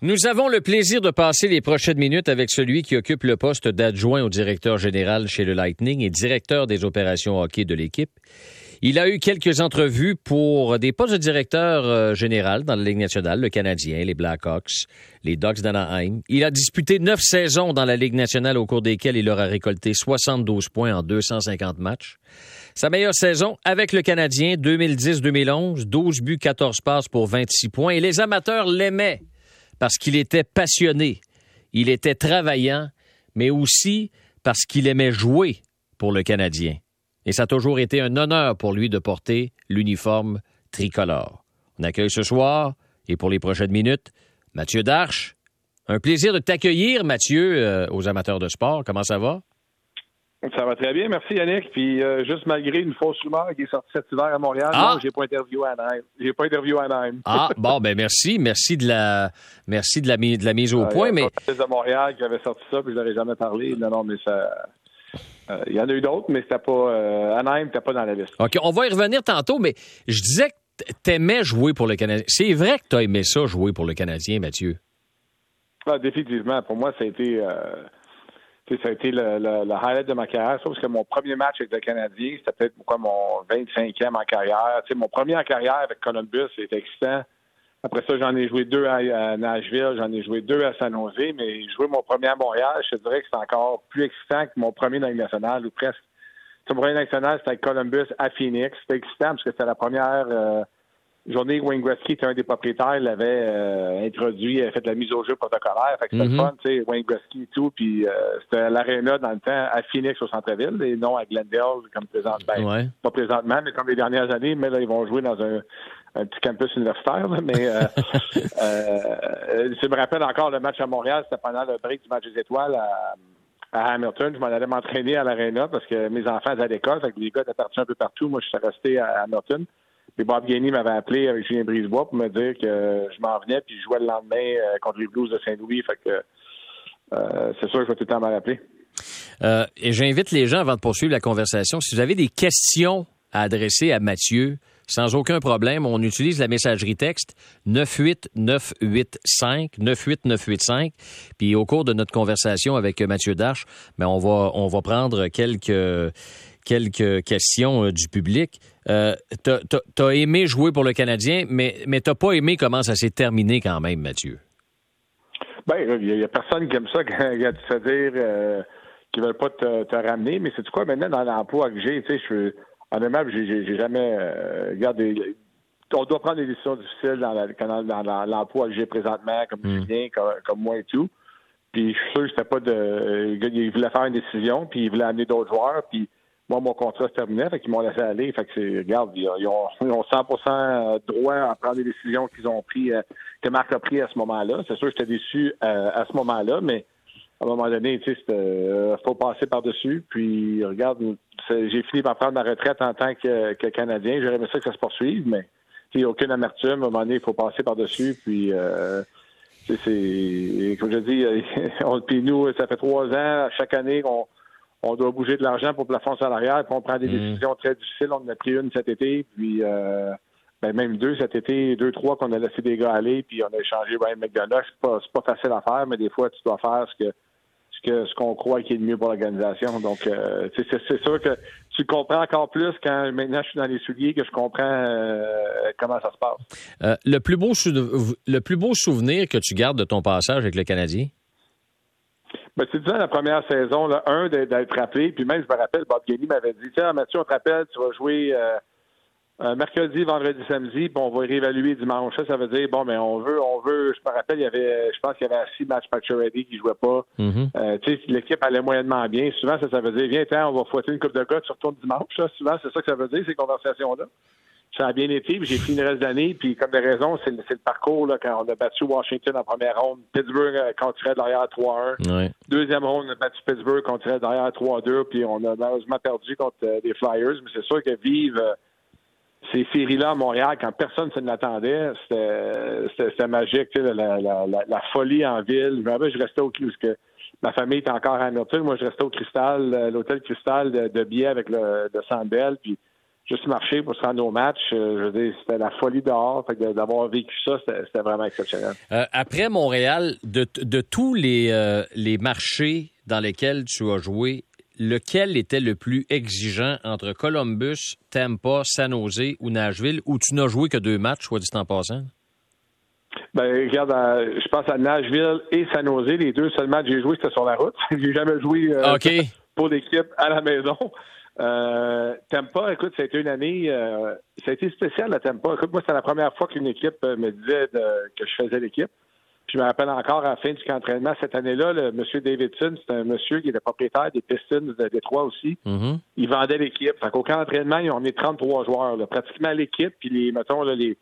Nous avons le plaisir de passer les prochaines minutes avec celui qui occupe le poste d'adjoint au directeur général chez le Lightning et directeur des opérations hockey de l'équipe. Il a eu quelques entrevues pour des postes de directeur euh, général dans la Ligue nationale, le Canadien, les Blackhawks, les Ducks d'Anaheim. Il a disputé neuf saisons dans la Ligue nationale au cours desquelles il aura récolté 72 points en 250 matchs. Sa meilleure saison avec le Canadien, 2010-2011, 12 buts, 14 passes pour 26 points. Et les amateurs l'aimaient parce qu'il était passionné, il était travaillant, mais aussi parce qu'il aimait jouer pour le Canadien. Et ça a toujours été un honneur pour lui de porter l'uniforme tricolore. On accueille ce soir, et pour les prochaines minutes, Mathieu Darche. Un plaisir de t'accueillir, Mathieu, euh, aux amateurs de sport. Comment ça va? Ça va très bien, merci Yannick. Puis euh, juste malgré une fausse rumeur qui est sortie cet hiver à Montréal, ah! j'ai pas interviewé à Anaheim. J'ai pas interviewé à Anaheim. ah bon, ben merci, merci de la, merci de la, de la mise au euh, point. Il mais de Montréal qui avait sorti ça, puis je n'aurais jamais parlé. Non, non, mais ça. Euh, il y en a eu d'autres, mais c'était pas Anaheim, n'était pas dans la liste. Ok, on va y revenir tantôt, mais je disais que t'aimais jouer pour le Canadien. C'est vrai que tu as aimé ça jouer pour le Canadien, Mathieu? Ah, définitivement. Pour moi, ça a été ça a été le, le, highlight de ma carrière, sauf que mon premier match avec le Canadien, c'était peut-être quoi, mon 25e en carrière. mon premier en carrière avec Columbus, c'était excitant. Après ça, j'en ai joué deux à, Nashville, j'en ai joué deux à San Jose, mais jouer mon premier à Montréal, je te dirais que c'est encore plus excitant que mon premier dans le ou presque. mon premier national, c'était avec Columbus à Phoenix. C'était excitant parce que c'était la première euh, journée, Wayne Gretzky était un des propriétaires, l'avait euh, introduit, il avait fait de la mise au jeu protocolaire. Fait que c'était le mhm. fun, tu sais, Wayne Gretzky et tout. Puis euh, c'était à l'aréna dans le temps à Phoenix au centre-ville et non à Glendale comme présent, ben, pas présentement, mais comme les dernières années. Mais là, ils vont jouer dans un, petit campus universitaire. mais euh, euh, je me rappelle encore le match à Montréal, c'était pendant le break du match des étoiles à, Hamilton. Je m'en allais m'entraîner à l'aréna parce que mes enfants étaient à l'école. Fait que les gars étaient partis un peu partout. Moi, je suis resté à Hamilton. Et Bob Gainey m'avait appelé avec Julien Brisebois pour me dire que je m'en venais puis je jouais le lendemain euh, contre les Blues de Saint-Louis. Fait que euh, c'est sûr que je vais tout le temps m'en rappeler. Euh, et j'invite les gens, avant de poursuivre la conversation, si vous avez des questions à adresser à Mathieu, sans aucun problème, on utilise la messagerie texte 98985 98985. Puis au cours de notre conversation avec Mathieu Darche, ben on va on va prendre quelques quelques questions euh, du public. Euh, tu as, aimé jouer pour le Canadien, mais, n'as pas aimé comment ça s'est terminé quand même, Mathieu? Ben, il n'y a, personne qui aime ça quand, tu fais dire euh, qu'ils ne veulent pas te, ramener. Mais c'est quoi maintenant dans l'emploi que j'ai? Tu sais, je honnêtement, j'ai jamais euh, regardé. On doit prendre des décisions difficiles dans, l'emploi que j'ai présentement, comme mm. Julien, comme, comme, moi et tout. Puis je suis sûr que c'était pas de. Il voulait faire une décision, puis il voulait amener d'autres joueurs, puis moi, mon contrat se terminait, fait qu'ils m'ont laissé aller. Fait que regarde, ils ont, ils ont 100% droit à prendre les décisions qu'ils ont pris, euh, que Marc a pris à ce moment-là. C'est sûr que j'étais déçu euh, à ce moment-là, mais à un moment donné, tu sais, euh, faut passer par-dessus. Puis, regarde, j'ai fini par prendre ma retraite en tant que, que Canadien. J'aurais aimé ça que ça se poursuive, mais il n'y a aucune amertume. À un moment donné, il faut passer par-dessus. Puis, euh, c'est, comme je dis, on, puis nous, ça fait trois ans, chaque année, on on doit bouger de l'argent pour le plafond salarial, puis on prend des mm. décisions très difficiles. On en a pris une cet été, puis euh, ben même deux cet été, deux, trois qu'on a laissé des gars aller, puis on a échangé Ryan McDonough. C'est pas, pas facile à faire, mais des fois, tu dois faire ce que ce que ce qu'on croit qui est le mieux pour l'organisation. Donc, euh, c'est sûr que tu comprends encore plus quand maintenant je suis dans les souliers que je comprends euh, comment ça se passe. le plus beau le plus beau souvenir que tu gardes de ton passage avec le Canadien? Ben, c'est disant la première saison, là, un, d'être rappelé, puis même, je me rappelle, Bob Gainey m'avait dit, tiens, Mathieu, on te rappelle, tu vas jouer euh, mercredi, vendredi, samedi, puis on va réévaluer dimanche. Ça, ça veut dire, bon, mais ben, on veut, on veut, je me rappelle, il y avait, je pense qu'il y avait six matchs ready qui jouaient pas. Mm-hmm. Euh, tu sais, l'équipe allait moyennement bien. Souvent, ça, ça veut dire, viens, on va fouetter une coupe de gars, tu retournes dimanche. Souvent, c'est ça que ça veut dire, ces conversations-là ça a bien été, j'ai fini le reste d'année, puis comme des raisons, c'est le, le, parcours là, quand on a battu Washington en première ronde, Pittsburgh euh, quand on tirait derrière 3-1. Deuxième ronde, on a battu Pittsburgh quand on tirait derrière 3-2, puis on a malheureusement perdu contre euh, les Flyers, mais c'est sûr que vivre euh, ces séries-là à Montréal, quand personne ne l'attendait, c'était magique, la, la, la, la, folie en ville. Je je restais au parce que ma famille était encore à Hamilton, moi je restais au Cristal, l'hôtel Cristal de, de Biais avec le de Sandbell, puis juste marcher pour se rendre au match. je veux dire, c'était la folie dehors. d'avoir vécu ça, c'était vraiment exceptionnel. après Montréal, de, de tous les, les marchés dans lesquels tu as joué, lequel était le plus exigeant entre Columbus, Tampa, San Jose ou Nashville, où tu n'as joué que deux matchs, soit dit en passant? Ben, regarde, euh, je pense à Nashville et San Jose. Les deux seuls matchs que j'ai joué, c'était sur la route. j'ai jamais joué euh, pour l'équipe à la maison. Euh, Tampa, écoute, ça a été une année, euh, ça a été spécial à Tampa. Écoute, moi, c'est la première fois qu'une équipe me disait que je faisais l'équipe. Je me rappelle encore à la fin du camp d'entraînement cette année-là, le monsieur Davidson, c'est un monsieur qui était propriétaire des Pistons de Détroit aussi. Mm-hmm. Il vendait l'équipe. Fait qu'au camp d'entraînement, ils ont mis 33 joueurs, pratiquement l'équipe, puis les, mettons, là, les.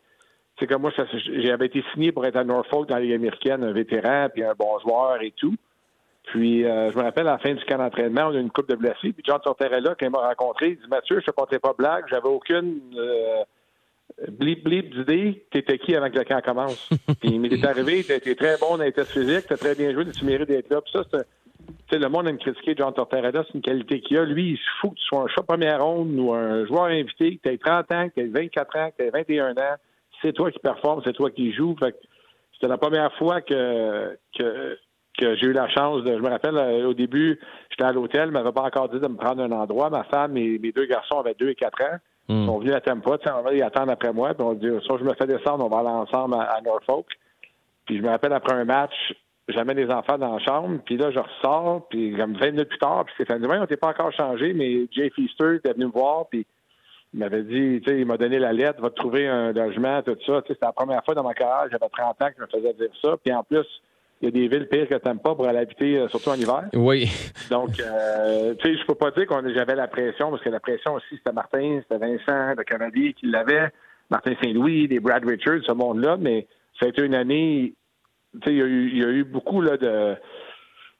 C'est comme moi, j'avais été signé pour être à Norfolk dans la Ligue américaine, un vétéran, puis un bon joueur et tout. Puis, euh, je me rappelle, à la fin du camp d'entraînement, on a une coupe de blessés. Puis, John Tortorella, quand il m'a rencontré, il dit Mathieu, je ne comptais pas blague, j'avais aucune. Euh, blip blip d'idée, t'étais qui avant que le camp commence? puis il m'est arrivé, t'étais très bon dans les tests physiques, t'as très bien joué, tu mérites d'être là. Puis ça, c'est le monde aime critiquer John Tortorella, c'est une qualité qu'il a. Lui, il se fout que tu sois un chat première ronde ou un joueur invité, que tu 30 ans, que tu 24 ans, que tu 21 ans. C'est toi qui performe, c'est toi qui joues. c'était la première fois que, que, que j'ai eu la chance de. Je me rappelle, euh, au début, j'étais à l'hôtel, ne m'avait pas encore dit de me prendre un endroit. Ma femme et mes deux garçons avaient 2 et 4 ans. Mm. On vient à Tampa, on va y attendre après moi, puis on dit, soit je me fais descendre, on va aller ensemble à, Norfolk. Puis je me rappelle après un match, j'amène les enfants dans la chambre, puis là, je ressors, puis comme 20 minutes plus tard, puis Stéphane dit, on t'est pas encore changé, mais Jay Feaster était venu me voir, puis il m'avait dit, tu sais, il m'a donné la lettre, va te trouver un logement, tout ça. Tu sais, c'était la première fois dans ma carrière, j'avais 30 ans que je me faisais dire ça. Puis en plus, il y a des villes pires que pas pour aller habiter, euh, surtout en hiver. Oui. Donc, euh, tu sais, je peux pas dire qu'on j'avais la pression, parce que la pression aussi, c'était Martin, c'était Vincent, le Canadien qui l'avait, Martin Saint-Louis, des Brad Richards, ce monde-là, mais ça a été une année, tu sais, il y, a eu beaucoup là, de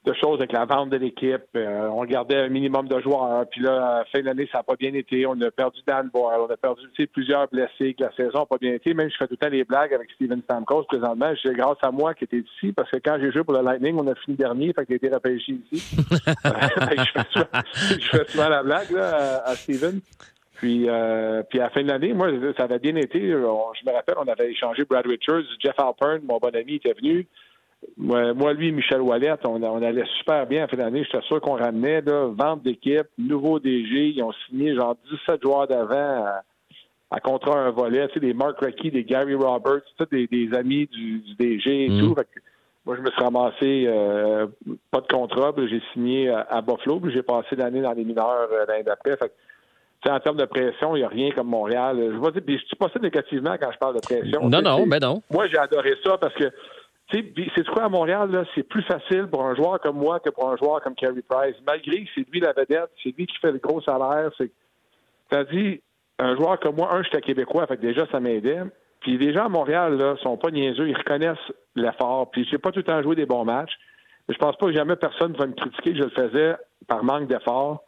de choses avec la vente de l'équipe. Euh, on gardait un minimum de joueurs. Puis là, à la fin de l'année, ça n'a pas bien été. On a perdu Dan Boyle. On a perdu plusieurs blessés. Que la saison n'a pas bien été. Même je fais tout le temps les blagues avec Steven Stamkos présentement. C'est grâce à moi qui était ici parce que quand j'ai joué pour le Lightning, on a fini dernier. Fait qu'il a été repêché ici. je, fais souvent, la blague là, à, Steven. Puis, euh, puis à la fin de l'année, moi, ça avait bien été. je me rappelle, on avait échangé Brad Richards, Jeff Alpern, mon bon ami, était venu. Moi, lui, Michel Wallet, on, allait super bien à fin d'année. J'étais sûr qu'on ramenait là, vente d'équipe, nouveau DG. Ils ont signé genre 17 joueurs d'avant à, contrat un volet. Tu sais, des Mark Reckie, des Gary Roberts, tous des, amis du, du, et mm. tout. moi, je me suis ramassé euh, pas de contrat, j'ai signé à, Buffalo, puis j'ai passé l'année dans les mineurs euh, l'année d'après. en termes de pression, il n'y a rien comme Montréal. Je ne dis pas ça négativement quand je parle de pression. Non, non, ben non. Moi, j'ai adoré ça parce que c'est quoi à Montréal, c'est plus facile pour un joueur comme moi que pour un joueur comme Carey Price. Malgré que c'est lui la vedette, c'est lui qui fait le gros salaire. C'est, dit, un joueur comme moi, un, j'étais québécois, fait déjà ça m'aidait. Puis les gens à Montréal, là, sont pas niaiseux, ils reconnaissent l'effort. Puis j'ai pas tout le temps joué des bons matchs. Mais je pense pas que jamais personne va me critiquer que je le faisais par manque d'effort.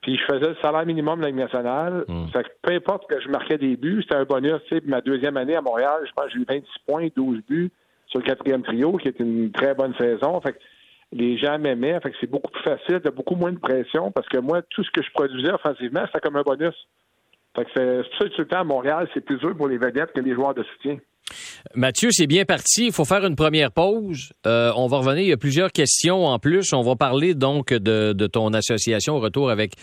Puis je faisais le salaire minimum de la Ligue nationale. Hmm. Fait que peu importe que je marquais des buts, c'était un bonus. ma deuxième année à Montréal, je pense que j'ai eu 26 points, 12 buts sur le quatrième trio, qui est une très bonne saison. Fait que les gens m'aimaient. Fait que c'est beaucoup plus facile, de beaucoup moins de pression parce que moi, tout ce que je produisais offensivement, c'était comme un bonus. Fait que c'est ça tout le temps à Montréal, c'est plus dur pour les vedettes que les joueurs de soutien. Mathieu, c'est bien parti. Il faut faire une première pause. Euh, on va revenir. Il y a plusieurs questions en plus. On va parler donc de, ton association au retour avec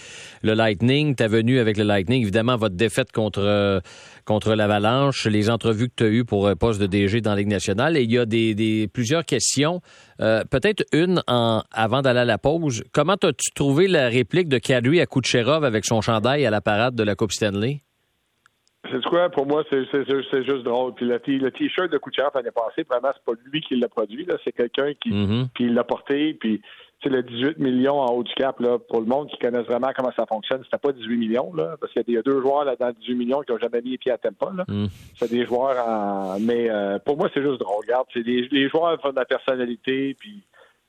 le Lightning, ta venue avec le Lightning, évidemment votre défaite contre contre l'Avalanche, les entrevues que tu as eues pour un poste de DG dans la Ligue nationale. Et il y a des, plusieurs questions. Euh, peut-être une en, avant d'aller à la pause. Comment as-tu trouvé la réplique de Kadri à Kucherov avec son chandail à la parade de la Coupe Stanley? C'est quoi, pour moi, c'est juste drôle. Puis le t-shirt de Kucherov l'année passée, vraiment, c'est pas lui qui l'a produit, c'est quelqu'un qui, mm-hmm. qui l'a porté. Puis c'est le 18 millions en haut du cap, là, pour le monde qui connaisse vraiment comment ça fonctionne, c'était pas 18 millions, là, parce qu'il y a deux joueurs là dans 18 millions qui n'ont jamais mis les pieds à Tempa. Là. Mm. C'est des joueurs en... Mais euh, pour moi, c'est juste drôle. Regarde, c'est des, les joueurs font de la personnalité, puis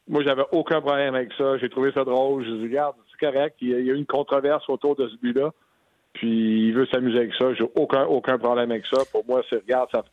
moi, j'avais aucun problème avec ça. J'ai trouvé ça drôle. Je dis, regarde, c'est correct. Il y, a, eu une controverse autour de ce but-là. Puis il veut s'amuser avec ça. J'ai aucun, aucun problème avec ça. Pour moi, c'est regarde, ça,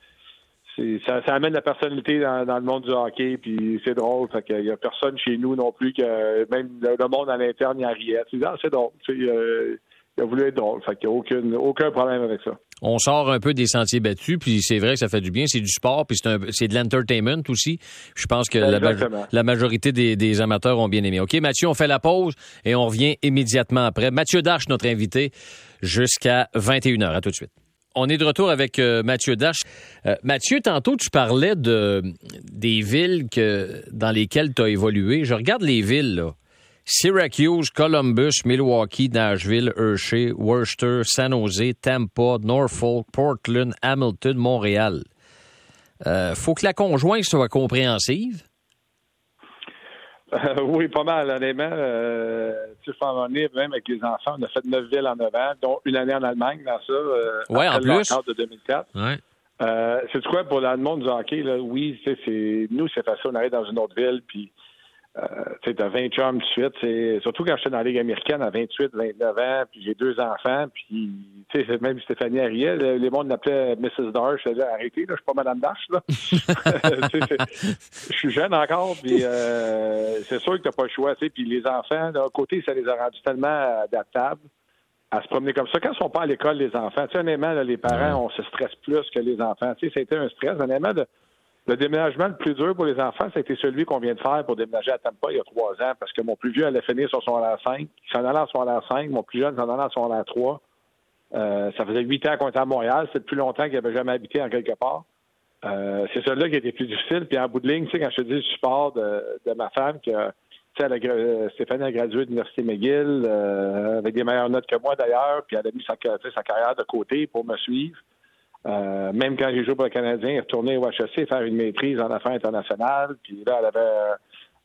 ça, amène la personnalité dans, le monde du hockey, puis c'est drôle. Fait qu'il y a personne chez nous non plus que même le, monde à l'interne y a riait. C'est, ah, drôle. Il il a voulu être drôle. Fait qu'il n'y a aucun, aucun problème avec ça. On sort un peu des sentiers battus, puis c'est vrai que ça fait du bien. C'est du sport, puis c'est de l'entertainment aussi. Je pense que la, majorité des, amateurs ont bien aimé. OK, Mathieu, on fait la pause et on revient immédiatement après. Mathieu Dash, notre invité, jusqu'à 21h. À tout de suite. On est de retour avec euh, Mathieu Dash. Euh, Mathieu, tantôt, tu parlais de, des villes que, dans lesquelles tu as évolué. Je regarde les villes, là. Syracuse, Columbus, Milwaukee, Nashville, Hershey, Worcester, San Jose, Tampa, Norfolk, Portland, Hamilton, Montréal. Euh, faut que la conjointe soit compréhensive. Euh, oui, pas mal, honnêtement. Euh, tu sais, en même avec les enfants, on a fait neuf villes en neuf ans, dont une année en Allemagne dans ça. Euh, ouais, en plus. de 2004. Ouais. Euh, c'est quoi pour le monde du hockey, là, oui, c'est nous, c'est facile, on arrive dans une autre ville, puis tu as 20 chums de suite. C'est, surtout quand j'étais dans la Ligue américaine à 28, 29 ans, puis j'ai deux enfants, puis tu sais, même Stéphanie Ariel, les mondes l'appelaient Mrs. Darsh. Je disais, arrêtez, là, je suis pas Madame Darsh, là. Je suis jeune encore, puis euh, c'est sûr que t'as pas le choix, tu sais. Puis les enfants, d'un côté, ça les a rendus tellement adaptables à se promener comme ça. Quand ils sont pas à l'école, les enfants, tu sais, honnêtement, les parents, on se stresse plus que les enfants. Tu sais, été un stress, honnêtement, de le déménagement le plus dur pour les enfants, ça a été celui qu'on vient de faire pour déménager à Tampa il y a trois ans, parce que mon plus vieux allait finir sur son la 5, il s'en allait en son la 5, mon plus jeune s'en allait en son la 3. Euh, ça faisait huit ans qu'on était à Montréal, c'est plus longtemps qu'il n'avait jamais habité en quelque part. Euh, c'est celui-là qui était plus difficile. Puis en bout de ligne, tu sais, quand je te dis le support de, ma femme, que Stéphanie a gradué de l'Université McGill euh, avec des meilleures notes que moi d'ailleurs, puis elle a mis sa carrière de côté pour me suivre. Euh, même quand j'ai joué pour le Canadien, il est retourné au HEC faire une maîtrise en affaires internationales. Puis là, elle avait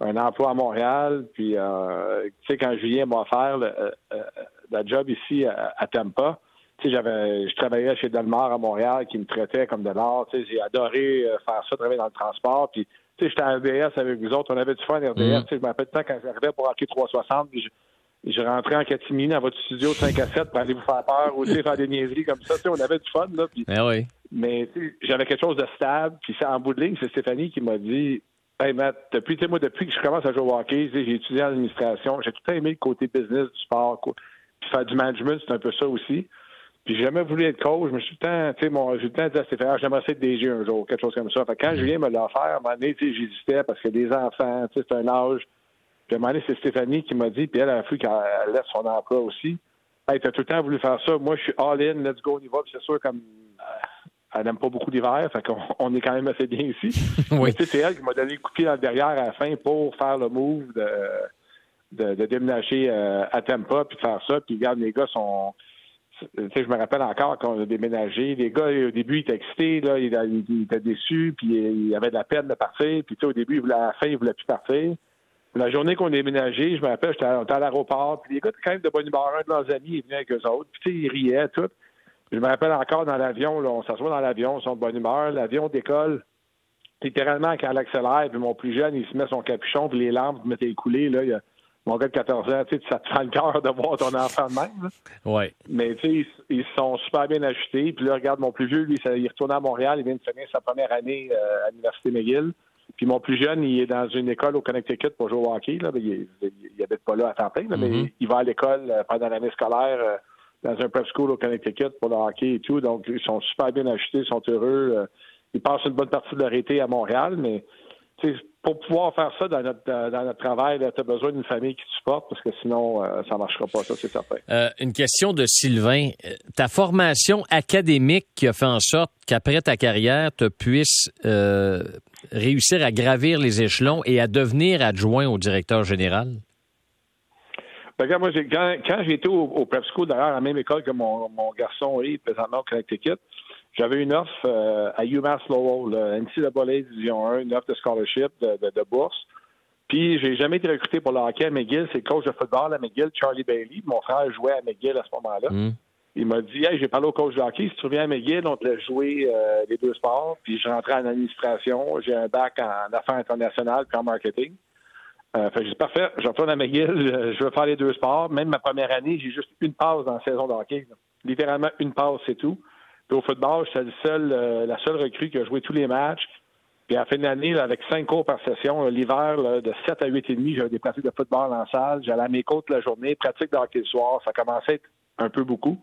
un emploi à Montréal. Puis, euh, tu sais, quand Julien m'a offert le, euh, job ici à, Tampa, tu sais, j'avais, je travaillais chez Delmar à Montréal qui me traitait comme de l'art. Tu sais, j'ai adoré faire ça, travailler dans le transport. Puis, tu sais, j'étais à RDS avec vous autres. On avait du fun à RDS. Mm-hmm. Tu sais, je m'appelle temps quand j'arrivais pour hockey 360. Puis je rentrais en catimini dans votre studio de 5 à 7 pour aller vous faire peur ou faire des niaiseries comme ça. on avait du fun. Là, oui. Mais j'avais quelque chose de stable. Puis en bout de ligne, c'est Stéphanie qui m'a dit Hey Matt, depuis, moi, depuis que je commence à jouer au hockey, j'ai étudié en administration. J'ai tout aimé le côté business du sport. Puis faire du management, c'est un peu ça aussi. Puis j'ai jamais voulu être coach. Je me suis tout le temps, tu sais, mon, j'ai tout le temps dit à Stéphanie, j'aimerais être DG un jour, quelque chose comme ça. Fait quand mm. Julien me l'a offert, à un moment donné, j'hésitais parce que des enfants, c'est un âge puis à un moment donné, c'est Stéphanie qui m'a dit, puis elle a fallu qu'elle laisse son emploi aussi. Hey, t'as tout le temps voulu faire ça. Moi, je suis all-in, let's go, on y va. c'est sûr, comme euh, elle n'aime pas beaucoup l'hiver, fait qu'on on est quand même assez bien ici. oui. c'est elle qui m'a donné le coup de pied dans le derrière à la fin pour faire le move de, de, de déménager euh, à Tampa, puis de faire ça. Puis regarde, les gars sont... Tu sais, je me rappelle encore quand on a déménagé. Les gars, au début, ils étaient excités, là, ils, étaient déçus, puis ils avaient de la peine de partir. Puis tu sais, au début, à la fin, ils voulaient plus partir. La journée qu'on a déménagé, je me rappelle, j'étais à, l'aéroport, puis les gars étaient quand même de bonne humeur. Un de leurs amis est venu avec eux autres, puis tu sais, ils riaient, tout. Je me rappelle encore dans l'avion, là, on s'assoit dans l'avion, ils sont de bonne humeur, l'avion décolle. Littéralement, quand elle accélère, puis mon plus jeune, il se met son capuchon, puis les lampes mettaient écoulées, là, il y a mon gars de 14 ans, tu sais, ça te fait le cœur de voir ton enfant de même. Oui. Mais tu sais, ils, sont super bien ajustés. Puis là, regarde, mon plus vieux, lui, il retourne à Montréal, il vient de finir sa première année euh, à l'Université McGill. Puis mon plus jeune, il est dans une école au Connecticut pour jouer au hockey. Là. Il n'habite pas là à temps plein, mais mm-hmm. il va à l'école euh, pendant l'année scolaire euh, dans un prep school au Connecticut pour le hockey et tout. Donc, ils sont super bien achetés, ils sont heureux. Euh. Ils passent une bonne partie de leur été à Montréal, mais pour pouvoir faire ça dans notre, dans notre travail, tu as besoin d'une famille qui te supporte parce que sinon, ça ne marchera pas, ça, c'est certain. une question de Sylvain. Ta formation académique qui a fait en sorte qu'après ta carrière, tu puisses réussir à gravir les échelons et à devenir adjoint au directeur général? Ben, moi, quand, quand j'ai été au, prep school, d'ailleurs, à la même école que mon, garçon est présentement au Connecticut, j'avais une offre euh, à UMass Lowell, NCAA Division 1, une offre de scholarship, de, de, bourse. Puis, j'ai jamais été recruté pour le hockey à McGill. C'est le coach de football à McGill, Charlie Bailey. Mon frère jouait à McGill à ce moment-là. Hmm. Il m'a dit Hey, j'ai parlé au coach de hockey, si tu reviens à McGill, on te laisse jouer euh, les deux sports. Puis je rentrais en administration, j'ai un bac en affaires internationales puis en marketing. Euh, fait que parfait, je retourne à McGill, je veux faire les deux sports. Même ma première année, j'ai juste une pause dans la saison de hockey. Littéralement une pause, c'est tout. Puis au football, j'étais le seul, euh, la seule recrue qui a joué tous les matchs. Puis à la fin de l'année, avec cinq cours par session, l'hiver, de 7 à 8 et demi, j'avais des pratiques de football en salle. J'allais à mes côtes la journée, pratique de hockey le soir. Ça commençait à être un peu beaucoup.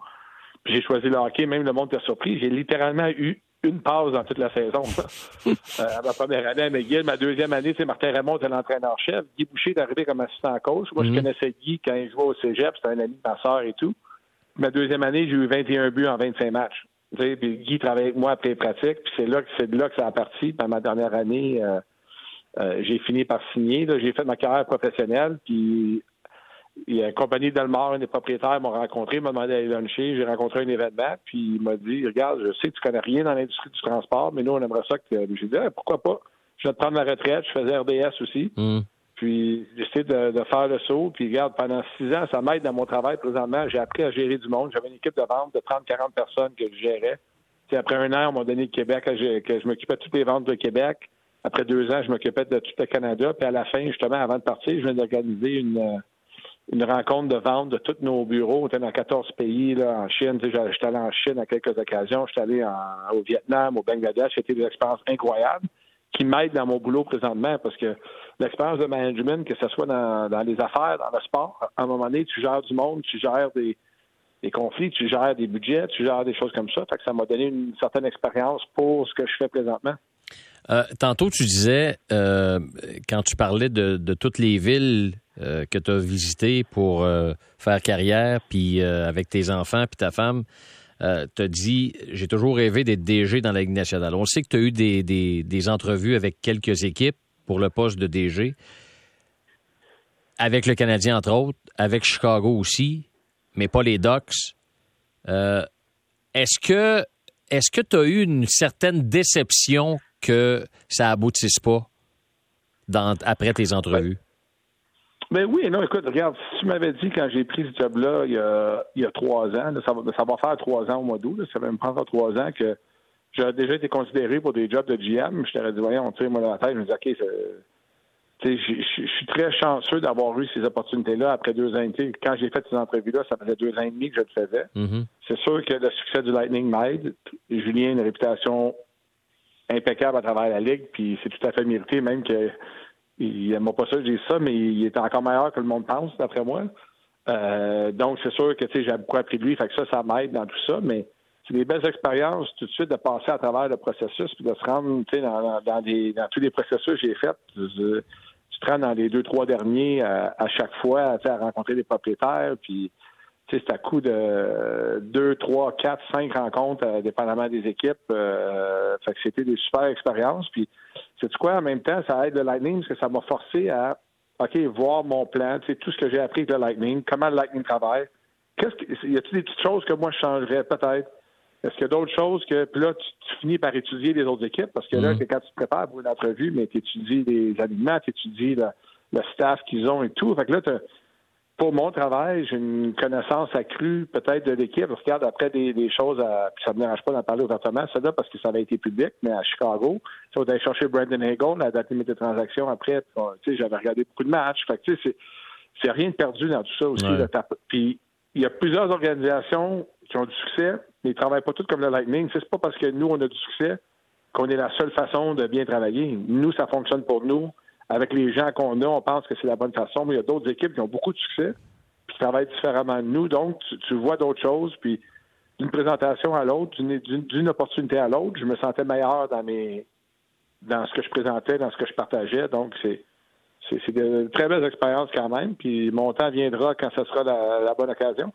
Puis j'ai choisi le hockey, même le monde était surpris. J'ai littéralement eu une pause dans toute la saison. euh, à ma première année à McGill, ma deuxième année, c'est Martin Raymond était l'entraîneur-chef. Guy Boucher est arrivé comme assistant coach. Moi, je mhm. connaissais Guy quand il jouait au cégep. C'était un ami de ma soeur et tout. Ma deuxième année, j'ai eu 21 buts en 25 matchs. Puis Guy travaillait avec moi après les pratiques. Puis c'est là, c'est de là que ça a parti. Dans ma dernière année, euh, euh, j'ai fini par signer. J'ai fait ma carrière professionnelle. Puis il y a une compagnie d'Almar, un des propriétaires m'a rencontré, m'a demandé d'aller luncher. J'ai rencontré un événement, puis il m'a dit Regarde, je sais que tu connais rien dans l'industrie du transport, mais nous, on aimerait ça que. J'ai dit ah, Pourquoi pas? Je vais te prendre ma retraite. Je faisais RDS aussi. Mm. Puis j'ai décidé de, faire le saut. Puis regarde, pendant six ans, ça m'aide dans mon travail présentement. J'ai appris à gérer du monde. J'avais une équipe de vente de 30-40 personnes que je gérais. Puis après un an, on m'a donné le Québec, que je m'occupais de toutes les ventes de Québec. Après deux ans, je m'occupais de tout le Canada. Puis à la fin, justement, avant de partir, je viens d'organiser une rencontre de vente de tous nos bureaux. On était dans 14 pays, là, en Chine. J'étais allé en Chine à quelques occasions. J'étais allé au Vietnam, au Bangladesh. C'était des expériences incroyables qui m'aident dans mon boulot présentement parce que l'expérience de management, que ce soit dans, les affaires, dans le sport, à un moment donné, tu gères du monde, tu gères des, conflits, tu gères des budgets, tu gères des choses comme ça. Ça m'a donné une certaine expérience pour ce que je fais présentement. Euh, tantôt, tu disais, euh, quand tu parlais de toutes les villes euh, que tu as visité pour faire carrière, puis avec tes enfants, puis ta femme, t'as dit J'ai toujours rêvé d'être DG dans la Ligue nationale. On sait que tu as eu des, des, entrevues avec quelques équipes pour le poste de DG, avec le Canadien, entre autres, avec Chicago aussi, mais pas les Ducks. est-ce que est-ce que tu as eu une certaine déception que ça aboutisse pas dans, après tes entrevues? Mais ben oui, non, écoute, regarde, si tu m'avais dit quand j'ai pris ce job-là il y a, il y a trois ans, ça, va, ça va faire trois ans au mois d'août, ça va me prendre trois ans que j'aurais déjà été considéré pour des jobs de GM, je t'aurais dit, voyons, tu sais, moi, dans la tête, je me dis, OK, je suis très chanceux d'avoir eu ces opportunités-là après deux ans. quand j'ai fait ces entrevues-là, ça faisait deux ans et demi que je le faisais. Mm-hmm. C'est sûr que le succès du Lightning m'aide. Julien a une réputation impeccable à travers la Ligue, puis c'est tout à fait mérité, même que il n'aime pas ça, je dis ça, mais il est encore meilleur que le monde pense, d'après moi. Euh, donc, c'est sûr que j'ai beaucoup appris de lui, fait que ça, ça m'aide dans tout ça, mais c'est des belles expériences tout de suite de passer à travers le processus puis de se rendre dans, dans, des, dans tous les processus que j'ai faits. Tu te rends dans les deux, trois derniers à, à chaque fois à rencontrer des propriétaires, puis c'est à coup de deux, trois, quatre, cinq rencontres, euh, dépendamment des équipes. Euh, fait que c'était des super expériences. Puis, c'est quoi, en même temps, ça aide le Lightning parce que ça m'a forcé à, OK, voir mon plan, tout ce que j'ai appris avec le Lightning, comment le Lightning travaille. Qu'est-ce que, y a-t-il des petites choses que moi je changerais, peut-être? Est-ce qu'il y a d'autres choses que, puis là, tu, finis par étudier les autres équipes parce que là, c'est mm-hmm. quand tu te prépares pour une entrevue, mais tu étudies les aliments, tu étudies le, le staff qu'ils ont et tout. Fait que là, tu pour mon travail, j'ai une connaissance accrue peut-être de l'équipe. Je regarde après des, choses, à, puis ça ne me dérange pas d'en parler ouvertement, ça là parce que ça avait été public, mais à Chicago, ça va aller chercher Brandon Hagel, la date limite de transaction après, tu sais, j'avais regardé beaucoup de matchs. Fait tu sais, c'est rien de perdu dans tout ça aussi. puis il y a plusieurs organisations qui ont du succès, mais ils ne travaillent pas toutes comme le Lightning. C'est pas parce que nous, on a du succès qu'on est la seule façon de bien travailler. Nous, ça fonctionne pour nous avec les gens qu'on a, on pense que c'est la bonne façon, mais il y a d'autres équipes qui ont beaucoup de succès, puis qui travaillent différemment de nous. Donc, tu, vois d'autres choses, puis d'une présentation à l'autre, d'une opportunité à l'autre, je me sentais meilleur dans mes dans ce que je présentais, dans ce que je partageais. Donc, c'est c'est de très belles expériences quand même. Puis mon temps viendra quand ce sera la, bonne occasion.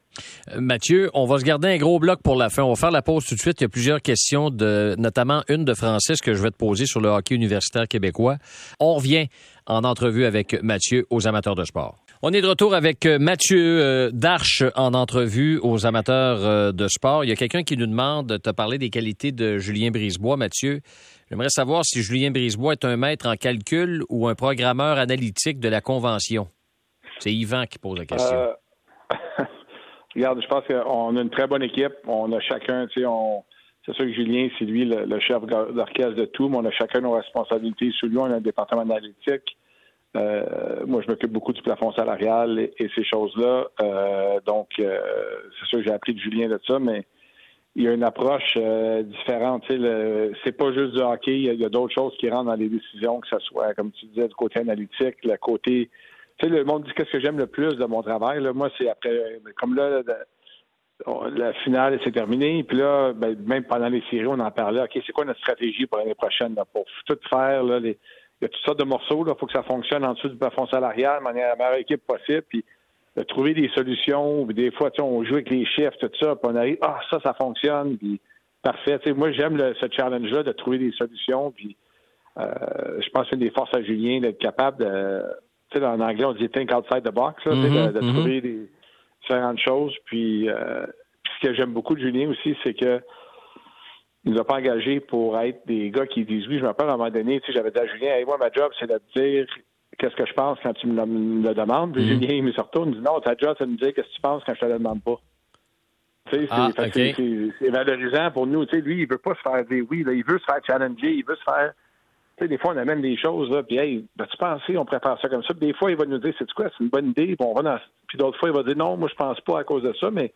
Euh, Mathieu, on va se garder un gros bloc pour la fin. On va faire la pause tout de suite. Il y a plusieurs questions, de, notamment une de Francis que je vais te poser sur le hockey universitaire québécois. On revient en entrevue avec Mathieu aux amateurs de sport. On est de retour avec euh, Mathieu euh, Darche en entrevue aux amateurs de sport. Il y a quelqu'un qui nous demande de te parler des qualités de Julien Brisebois. Mathieu, J'aimerais savoir si Julien Brisebois est un maître en calcul ou un programmeur analytique de la Convention. C'est Yvan qui pose la question. Euh, regarde, je pense qu'on a une très bonne équipe. On a chacun, tu sais, c'est sûr que Julien, c'est lui le, chef d'orchestre de tout, mais on a chacun nos responsabilités sous lui. On a un département analytique. Euh, moi, je m'occupe beaucoup du plafond salarial et, ces choses-là. Euh, donc, c'est sûr que j'ai appris de Julien de ça, mais il y a une approche euh, différente. C'est pas juste du hockey, il y a, d'autres choses qui rentrent dans les décisions, que ce soit, comme tu disais, du côté analytique, le côté. Tu sais, le monde dit qu'est-ce que j'aime le plus de mon travail. Là. Moi, c'est après, comme là, la finale s'est terminée. Puis là, ben, même pendant les séries, on en parlait. OK, c'est quoi notre stratégie pour l'année prochaine pour tout faire? Là, il y a toutes sortes de morceaux. Il faut que ça fonctionne en dessous du plafond salarial, de manière la meilleure équipe possible. Puis de trouver des solutions. Puis des fois, on joue avec les chefs, tout ça. Puis on arrive, ah, ça, ça fonctionne. Puis parfait. moi, j'aime ce challenge-là de trouver des solutions. Puis euh, je pense que c'est une des forces à Julien d'être capable de. Tu sais, en anglais, on dit think outside the box, de, mm-hmm, mm-hmm. trouver des différentes choses. Puis, euh, ce que j'aime beaucoup de Julien aussi, c'est que il nous a pas engagé pour être des gars qui disent oui. Je me rappelle à un moment donné, tu sais, j'avais dit à Julien, hey, moi, ma job, c'est de te dire qu'est-ce que je pense quand tu me le, demandes. Puis mm-hmm. Julien, il me sort il me dit non, ta job, c'est de me dire qu'est-ce que tu penses quand je te le demande pas. Tu sais, ah, c'est valorisant pour nous. Tu sais, lui, il veut pas se faire dire oui, là, il veut se faire challenger, il veut se faire tu sais, des fois, on amène des choses, là, puis, hey, tu penser, on prépare ça comme ça? Puis des fois, il va nous dire, c'est quoi, c'est une bonne idée, puis on va dans... Puis d'autres fois, il va dire, non, moi, je pense pas à cause de ça, mais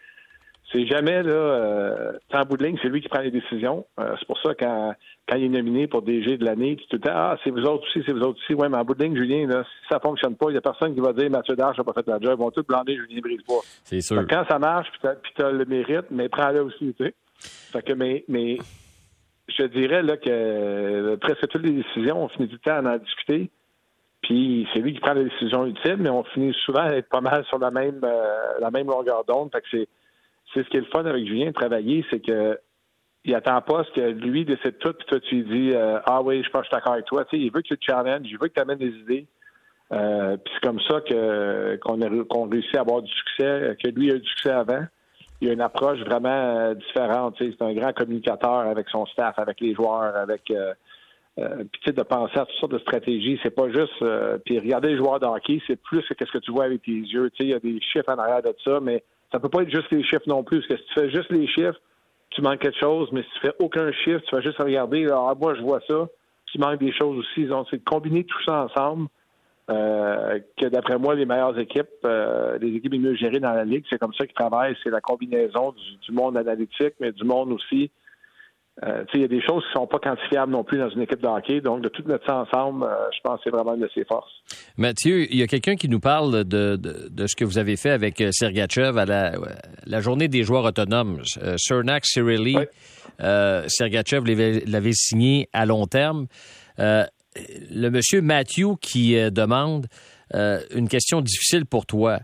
c'est jamais, là, euh, en bout de ligne, c'est lui qui prend les décisions. Euh, c'est pour ça, quand, quand il est nominé pour DG de l'année, tu te dis, ah, c'est vous autres aussi, c'est vous autres aussi. Ouais, mais en bout de ligne, Julien, là, si ça fonctionne pas, il y a personne qui va dire, Mathieu Darche n'a pas fait la job. Ils vont tous blander Julien Brisebois. C'est sûr. quand ça marche, puis tu as, le mérite, mais prends-le aussi, tu sais. Fait que, mais, mais je dirais là que euh, presque toutes les décisions, on finit du temps à en discuter. Puis c'est lui qui prend les décisions utiles, mais on finit souvent à être pas mal sur la même euh, la même longueur d'onde. Fait que c'est c'est ce qui est le fun avec Julien de travailler, c'est que il attend pas ce que lui décide tout, puis toi tu lui dis euh, Ah oui, je pense que je suis d'accord avec toi. Tu sais, il veut que tu te challenges, il veut que tu amènes des idées. puis c'est comme ça que qu'on réussit à avoir du succès, que lui a eu du succès avant il a une approche vraiment euh, différente. C'est un grand communicateur avec son staff, avec les joueurs, avec euh, euh puis de penser à toutes sortes de stratégies. C'est pas juste euh, puis regarder les joueurs de hockey, c'est plus que qu'est-ce que tu vois avec tes yeux. Il y a des chiffres en arrière de ça, mais ça peut pas être juste les chiffres non plus. Parce que si tu fais juste les chiffres, tu manques quelque chose, mais si tu fais aucun chiffre, tu vas juste regarder, ah, moi je vois ça, tu manques des choses aussi. Donc, c'est combiner tout ça ensemble euh, que d'après moi, les meilleures équipes, euh, les équipes les mieux gérées dans la Ligue, c'est comme ça qu'ils travaillent. C'est la combinaison du, monde analytique, mais du monde aussi. Euh, il y a des choses qui ne sont pas quantifiables non plus dans une équipe de hockey. Donc, de tout mettre ça ensemble, je pense que c'est vraiment une de ses forces. Mathieu, il y a quelqu'un qui nous parle de, de, ce que vous avez fait avec Sergachev à la, la journée des joueurs autonomes. Cernak, Cirelli, Sergachev l'avait signé à long terme le monsieur Matthew qui euh, demande euh, une question difficile pour toi.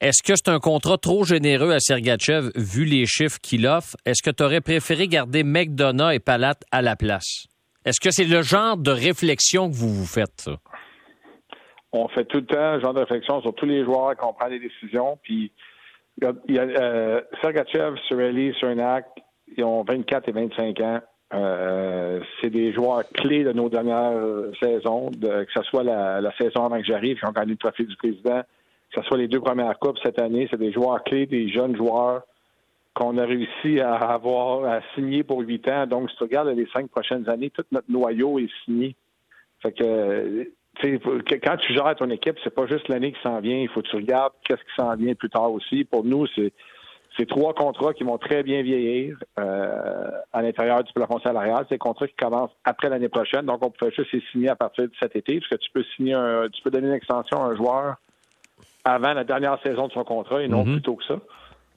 Est-ce que c'est un contrat trop généreux à Sergachev vu les chiffres qu'il offre? Est-ce que tu aurais préféré garder McDonough et Palat à la place? Est-ce que c'est le genre de réflexion que vous vous faites, On fait tout le temps ce genre de réflexion sur tous les joueurs qu'on prend des décisions. Puis, euh, Sergachev, Surelli, ils ont 24 et 25 ans. Euh, c'est des joueurs clés de nos dernières saisons, que ce soit la, saison avant que j'arrive, qui ont gagné le trophée du président, que ce soit les deux premières coupes cette année, c'est des joueurs clés, des jeunes joueurs qu'on a réussi à avoir à signer pour huit ans. Donc, si tu regardes les cinq prochaines années, tout notre noyau est signé. Fait que quand tu gères ton équipe, c'est pas juste l'année qui s'en vient. Il faut que tu regardes qu'est-ce qui s'en vient plus tard aussi. Pour nous, c'est trois contrats qui vont très bien vieillir euh, à l'intérieur du plafond salarial. C'est des contrats qui commencent après l'année prochaine. Donc, on peut juste les signer à partir de cet été, parce que tu peux signer un, tu peux donner une extension à un joueur avant la dernière saison de son contrat et non mm-hmm. plus tôt que ça.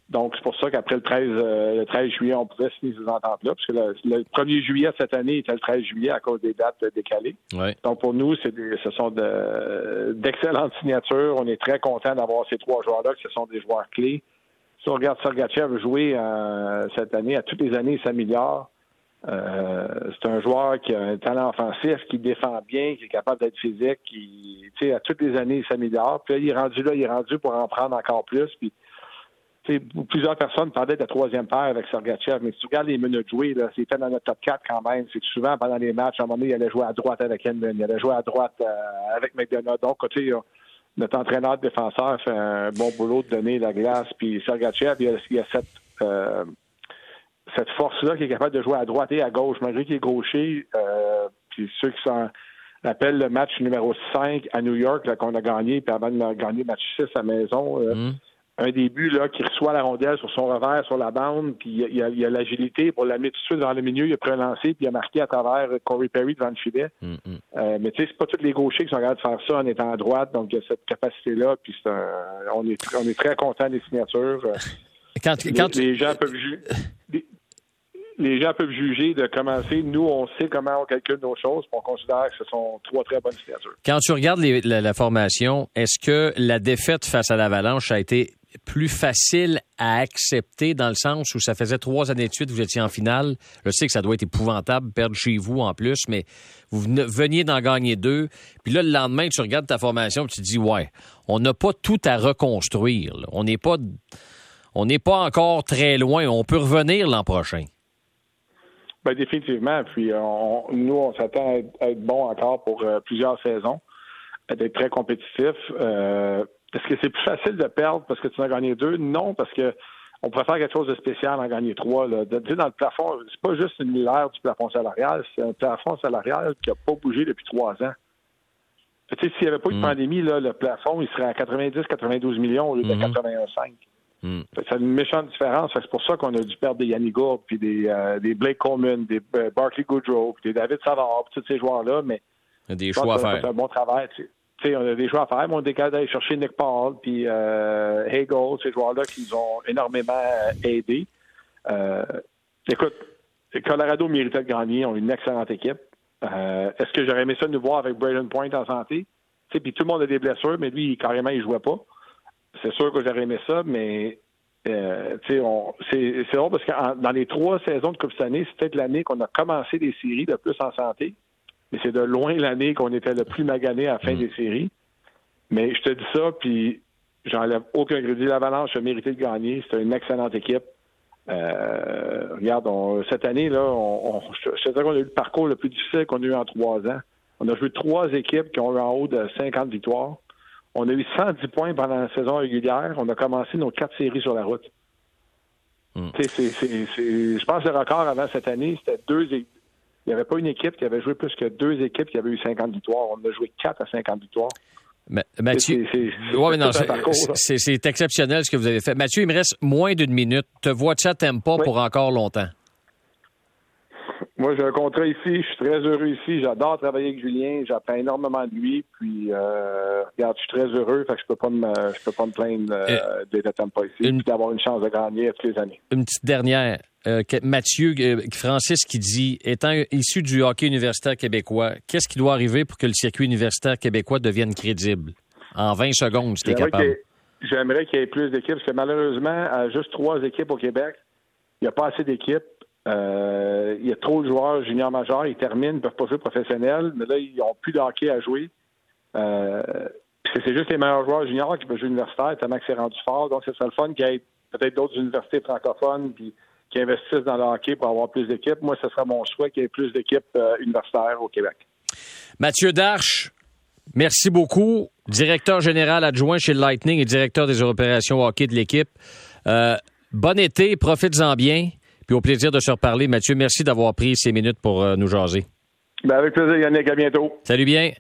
Donc, c'est pour ça qu'après le 13, euh, le 13 juillet, on pouvait signer ces ententes-là, parce que le, 1er juillet cette année était le 13 juillet à cause des dates décalées. Donc, pour nous, c'est ce sont d'excellentes signatures. On est très content d'avoir ces trois joueurs-là, que ce sont des joueurs clés si on regarde Sergachev jouer euh, cette année, à toutes les années, il s'améliore. Euh, c'est un joueur qui a un talent offensif, qui défend bien, qui est capable d'être physique, qui, à toutes les années, il s'améliore. Puis là, il est rendu là, il est rendu pour en prendre encore plus. Puis, plusieurs personnes parlaient de la troisième paire avec Sergachev, mais si tu regardes les minutes jouées, c'était dans notre top 4 quand même. C'est souvent, pendant les matchs, à un moment donné, il allait jouer à droite avec Henman, il allait jouer à droite euh, avec McDonough. Donc, tu notre entraîneur défenseur fait un bon boulot de donner la glace. Puis Sergachev, il y a, cette, euh, cette force-là qui est capable de jouer à droite et à gauche, malgré qu'il est gaucher. Euh, puis ceux qui s'en rappellent le match numéro 5 à New York qu'on a gagné, puis avant de gagner le match 6 à maison, euh, mm un début là, qui reçoit la rondelle sur son revers, sur la bande, puis il y a, l'agilité pour l'amener tout de suite dans le milieu, il a pris un lancer, puis il a marqué à travers Corey Perry devant le filet. Mm, mm. Euh, mais tu sais, c'est pas tous les gauchers qui sont capables de faire ça en étant à droite, donc il y a cette capacité-là, puis un, on, est, on est très content des signatures. les, gens peuvent les, gens peuvent juger de commencer. Nous, on sait comment on calcule nos choses, on considère que ce sont trois très bonnes signatures. Quand tu regardes la, formation, est-ce que la défaite face à l'Avalanche a été plus facile à accepter dans le sens où ça faisait trois années de suite, vous étiez en finale? Je sais que ça doit être épouvantable, perdre chez vous en plus, mais vous veniez d'en gagner deux. Puis là, le lendemain, tu regardes ta formation et tu te dis, ouais, on n'a pas tout à reconstruire. On n'est pas, on n'est pas encore très loin. On peut revenir l'an prochain. Bien, définitivement. Puis nous, on s'attend à être bon encore pour euh, plusieurs saisons, d'être très compétitif. Euh, est-ce que c'est plus facile de perdre parce que tu en as gagné deux? Non, parce que on préfère quelque chose de spécial en gagner trois. Là. De, dans le plafond, c'est pas juste une millère du plafond salarial, c'est un plafond salarial qui n'a pas bougé depuis trois ans. Tu sais, s'il n'y avait pas eu de mm. pandémie, là, le plafond, il serait à 90-92 millions au lieu de 81,5. Mm. C'est une méchante différence. C'est pour ça qu'on a dû perdre des Yannick Gourde, puis des, euh, des Blake Coleman, des euh, Barkley Goodrow, puis des David Savard, puis tous ces joueurs-là, mais des choix à faire. C'est un bon travail on a des choix à faire, mais on est capable d'aller chercher Nick Paul puis euh, Hagel, ces joueurs-là qui nous ont énormément euh, aidés. Euh, écoute, Colorado méritait de gagner, ont une excellente équipe. Euh, est-ce que j'aurais aimé ça de nous voir avec Braden Point en santé? Puis tout le monde a des blessures, mais lui, carrément, il jouait pas. C'est sûr que j'aurais aimé ça, mais euh, c'est drôle parce que dans les trois saisons de Coupe année, c'est peut-être l'année qu'on a commencé des séries de plus en santé mais c'est de loin l'année qu'on était le plus magané à la fin mm. des séries. Mais je te dis ça, puis j'enlève aucun crédit. L'Avalanche a mérité de gagner. C'était une excellente équipe. Euh, regarde, cette année, là, on, je te dirais qu'on a eu le parcours le plus difficile qu'on a eu en trois ans. On a joué trois équipes qui ont eu en haut de 50 victoires. On a eu 110 points pendant la saison régulière. On a commencé nos quatre séries sur la route. Mm. je pense que le record avant cette année, c'était deux, il n'y avait pas une équipe qui avait joué plus que deux équipes qui avaient eu 50 victoires. On a joué 4 à 50 victoires. Mathieu, c'est exceptionnel ce que vous avez fait. Mathieu, il me reste moins d'une minute. Te vois-tu à pas pour encore longtemps? Moi, j'ai un contrat ici. Je suis très heureux ici. J'adore travailler avec Julien. J'apprends énormément de lui. Puis, euh, regarde, je suis très heureux. Fait que je peux pas me, je peux pas me plaindre euh, d'être à pas ici. et d'avoir une chance de gagner toutes les années. Une petite dernière. Euh, Mathieu, euh, Francis qui dit, étant issu du hockey universitaire québécois, qu'est-ce qui doit arriver pour que le circuit universitaire québécois devienne crédible? En 20 secondes, si tu es capable. J'aimerais qu'il y ait plus d'équipes, parce que malheureusement, à juste trois équipes au Québec, il n'y a pas assez d'équipes. Euh, il y a trop de joueurs juniors majeurs, ils terminent, ne peuvent pas jouer professionnels, mais là, ils n'ont plus de hockey à jouer. c'est juste les meilleurs joueurs juniors qui peuvent jouer universitaire, tellement que c'est rendu fort. Donc, c'est ça le fun qu'il y ait peut-être d'autres universités francophones, qui investissent dans le hockey pour avoir plus d'équipes. Moi, ce sera mon souhait qu'il y ait plus d'équipes euh, universitaires au Québec. Mathieu Darche, merci beaucoup. Directeur général adjoint chez Lightning et directeur des opérations hockey de l'équipe. Euh, bon été, profites-en bien. Puis au plaisir de se reparler. Mathieu, merci d'avoir pris ces minutes pour euh, nous jaser. Ben avec plaisir, Yannick. À bientôt. Salut bien.